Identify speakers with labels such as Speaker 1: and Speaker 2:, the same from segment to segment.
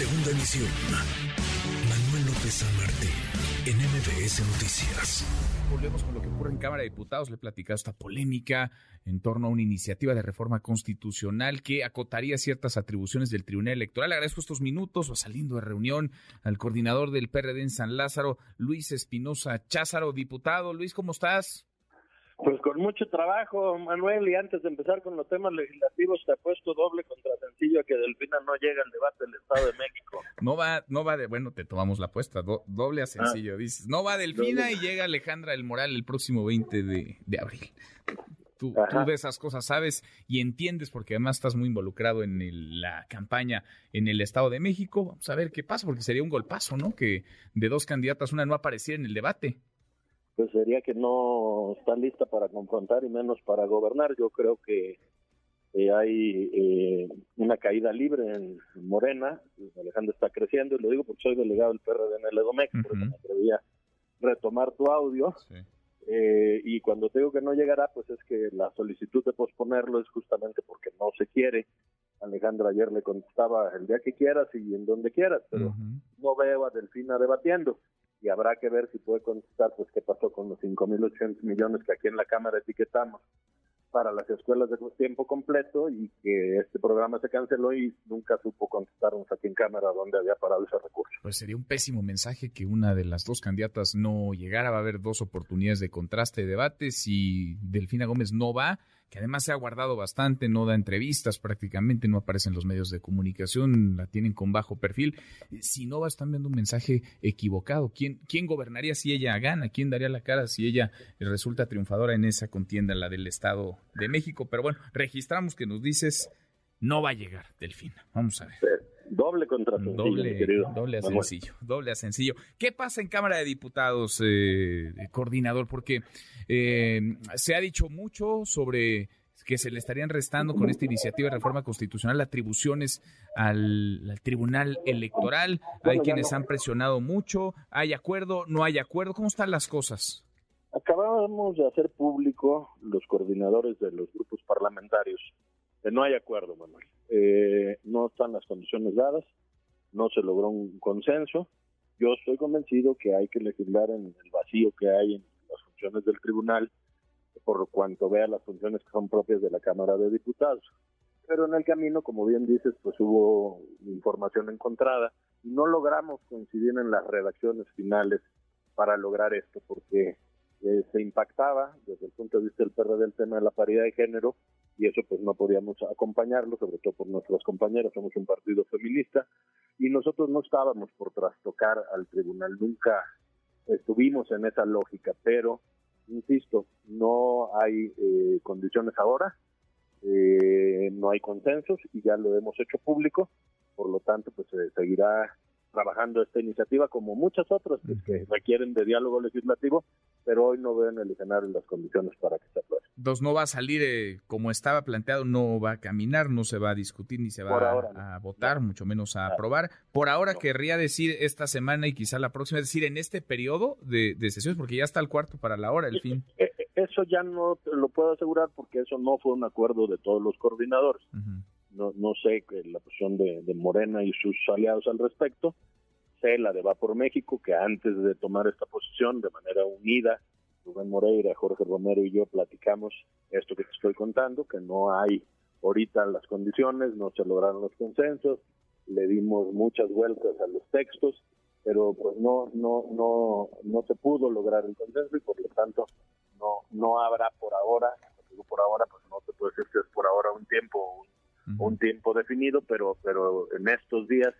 Speaker 1: Segunda emisión. Manuel López San Martín, en MBS Noticias.
Speaker 2: Volvemos con lo que ocurre en Cámara de Diputados. Le he platicado esta polémica en torno a una iniciativa de reforma constitucional que acotaría ciertas atribuciones del Tribunal Electoral. Agradezco estos minutos, saliendo de reunión, al coordinador del PRD en San Lázaro, Luis Espinosa Cházaro. Diputado, Luis, ¿cómo estás?
Speaker 3: Pues con mucho trabajo, Manuel, y antes de empezar con los temas legislativos, te puesto doble contra sencillo que Delfina no llega al debate del Estado de México.
Speaker 2: No va, no va de, bueno, te tomamos la apuesta, doble a sencillo, dices. No va Delfina y llega Alejandra del Moral el próximo 20 de, de abril. Tú, tú, de esas cosas sabes y entiendes porque además estás muy involucrado en la campaña en el Estado de México. Vamos a ver qué pasa porque sería un golpazo, ¿no? Que de dos candidatas una no apareciera en el debate
Speaker 3: pues sería que no está lista para confrontar y menos para gobernar. Yo creo que eh, hay eh, una caída libre en Morena. Alejandro está creciendo y lo digo porque soy delegado del PRD en el Edomex, por eso me atrevía retomar tu audio. Eh, y cuando te digo que no llegará, pues es que la solicitud de posponerlo es justamente porque no se quiere. Alejandra ayer le contestaba el día que quieras y en donde quieras, pero no veo a Delfina debatiendo habrá que ver si puede contestar pues qué pasó con los 5.800 millones que aquí en la Cámara etiquetamos para las escuelas de tiempo completo y que este programa se canceló y nunca supo contestarnos aquí en Cámara dónde había parado ese recurso.
Speaker 2: Pues sería un pésimo mensaje que una de las dos candidatas no llegara. Va a haber dos oportunidades de contraste de debate. Si Delfina Gómez no va, que además se ha guardado bastante, no da entrevistas prácticamente, no aparece en los medios de comunicación, la tienen con bajo perfil. Si no va, están viendo un mensaje equivocado. ¿Quién, ¿Quién gobernaría si ella gana? ¿Quién daría la cara si ella resulta triunfadora en esa contienda, la del Estado de México? Pero bueno, registramos que nos dices, no va a llegar, Delfina. Vamos a ver.
Speaker 3: Doble contra sencillo,
Speaker 2: doble, doble a sencillo, doble a sencillo. ¿Qué pasa en Cámara de Diputados, eh, coordinador? Porque eh, se ha dicho mucho sobre que se le estarían restando con esta iniciativa de reforma constitucional atribuciones al, Tribunal Electoral. Hay quienes han presionado mucho. ¿Hay acuerdo? ¿No hay acuerdo? ¿Cómo están las cosas?
Speaker 3: Acabamos de hacer público los coordinadores de los grupos parlamentarios no hay acuerdo, Manuel. Eh, no están las condiciones dadas, no se logró un consenso. Yo estoy convencido que hay que legislar en el vacío que hay en las funciones del tribunal, por cuanto vea las funciones que son propias de la Cámara de Diputados. Pero en el camino, como bien dices, pues hubo información encontrada y no logramos coincidir en las redacciones finales para lograr esto, porque eh, se impactaba desde el punto de vista del PRD el tema de la paridad de género y eso pues no podíamos acompañarlo, sobre todo por nuestras compañeras, somos un partido feminista y nosotros no estábamos por trastocar al tribunal, nunca estuvimos en esa lógica, pero insisto, no hay eh, condiciones ahora, eh, no hay consensos y ya lo hemos hecho público, por lo tanto pues se seguirá trabajando esta iniciativa como muchas otras pues, que requieren de diálogo legislativo, pero hoy no veo en el escenario las condiciones para que se apruebe.
Speaker 2: Dos no va a salir eh, como estaba planteado, no va a caminar, no se va a discutir ni se va a, votar, mucho menos a aprobar. Por ahora querría decir esta semana y quizá la próxima, es decir, en este periodo de, sesiones, porque ya está el cuarto para la hora, el fin.
Speaker 3: Eh, eh, eso ya no lo puedo asegurar porque eso no fue un acuerdo de todos los coordinadores no, no sé la posición de, Morena y sus aliados al respecto, sé la de Va por México, que antes de tomar esta posición de manera unida, Rubén Moreira, Jorge Romero y yo platicamos esto que te estoy contando, que no hay ahorita las condiciones, no se lograron los consensos, le dimos muchas vueltas a los textos, pero pues no no no no se pudo lograr el consenso y por lo tanto no no habrá por ahora, por ahora pues no te puedo decir que es por ahora un un un tiempo definido, pero, pero en estos días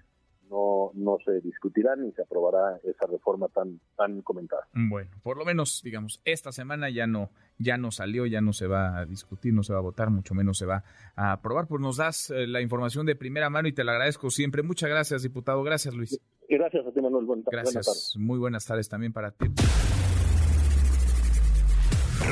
Speaker 3: no, no se discutirá ni se aprobará esa reforma tan, tan comentada.
Speaker 2: Bueno, por lo menos, digamos, esta semana ya no, ya no salió, ya no se va a discutir, no se va a votar, mucho menos se va a aprobar. Pues nos das eh, la información de primera mano y te la agradezco siempre. Muchas gracias, diputado. Gracias, Luis.
Speaker 3: Gracias a ti, Manuel.
Speaker 2: gracias. Muy buenas tardes también para ti